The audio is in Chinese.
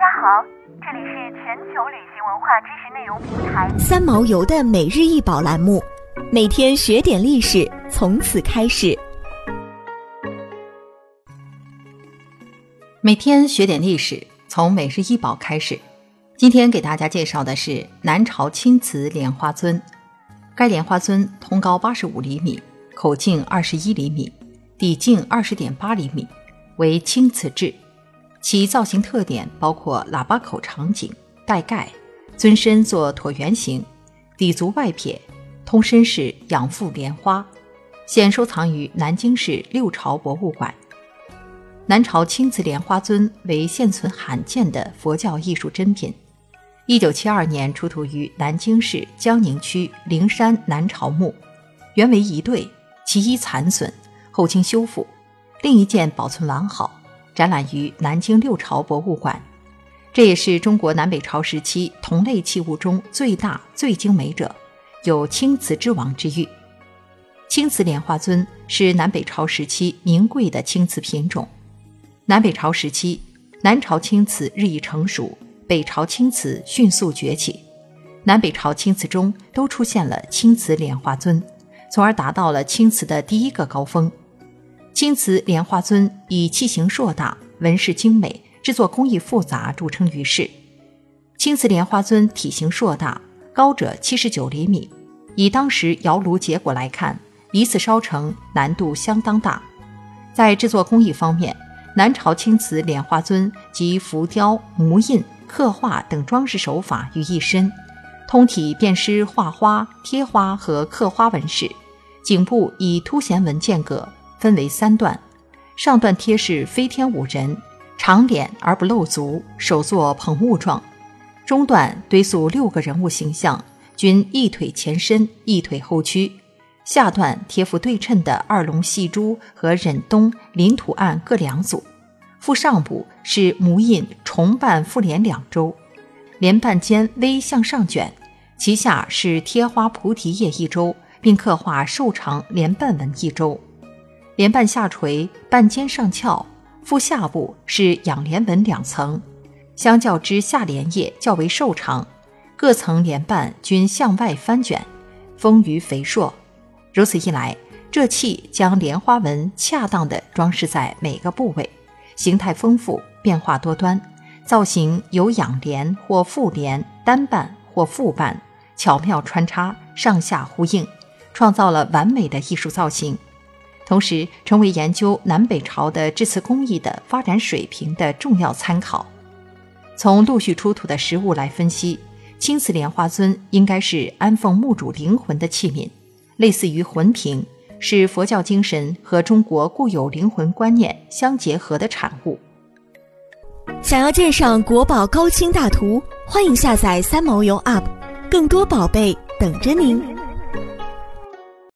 家好，这里是全球旅行文化知识内容平台三毛游的每日一宝栏目，每天学点历史，从此开始。每天学点历史，从每日一宝开始。今天给大家介绍的是南朝青瓷莲花尊。该莲花尊通高八十五厘米，口径二十一厘米，底径二十点八厘米，为青瓷制。其造型特点包括喇叭口长颈、带盖，尊身做椭圆形，底足外撇，通身是仰覆莲花，现收藏于南京市六朝博物馆。南朝青瓷莲花尊为现存罕见的佛教艺术珍品，一九七二年出土于南京市江宁区灵山南朝墓，原为一对，其一残损，后经修复，另一件保存完好。展览于南京六朝博物馆，这也是中国南北朝时期同类器物中最大、最精美者，有“青瓷之王”之誉。青瓷莲花尊是南北朝时期名贵的青瓷品种。南北朝时期，南朝青瓷日益成熟，北朝青瓷迅速崛起，南北朝青瓷中都出现了青瓷莲花尊，从而达到了青瓷的第一个高峰。青瓷莲花尊以器形硕大、纹饰精美、制作工艺复杂著称于世。青瓷莲花尊体型硕大，高者七十九厘米。以当时窑炉结果来看，一次烧成难度相当大。在制作工艺方面，南朝青瓷莲花尊集浮雕、模印、刻画等装饰手法于一身，通体遍施画花、贴花和刻花纹饰，颈部以凸弦纹间隔。分为三段，上段贴饰飞天五人，长脸而不露足，手作捧物状；中段堆塑六个人物形象，均一腿前伸，一腿后屈；下段贴附对称的二龙戏珠和忍冬临图案各两组。腹上部是模印重瓣复莲两周，莲瓣间微向上卷，其下是贴花菩提叶一周，并刻画瘦长莲瓣纹一周。莲瓣下垂，瓣尖上翘，腹下部是仰莲纹两层，相较之下莲叶较为瘦长，各层莲瓣均向外翻卷，丰腴肥硕。如此一来，这器将莲花纹恰当地装饰在每个部位，形态丰富，变化多端，造型有仰莲或覆莲、单瓣或复瓣，巧妙穿插，上下呼应，创造了完美的艺术造型。同时，成为研究南北朝的制瓷工艺的发展水平的重要参考。从陆续出土的实物来分析，青瓷莲花尊应该是安奉墓主灵魂的器皿，类似于魂瓶，是佛教精神和中国固有灵魂观念相结合的产物。想要鉴赏国宝高清大图，欢迎下载三毛游 App，更多宝贝等着您。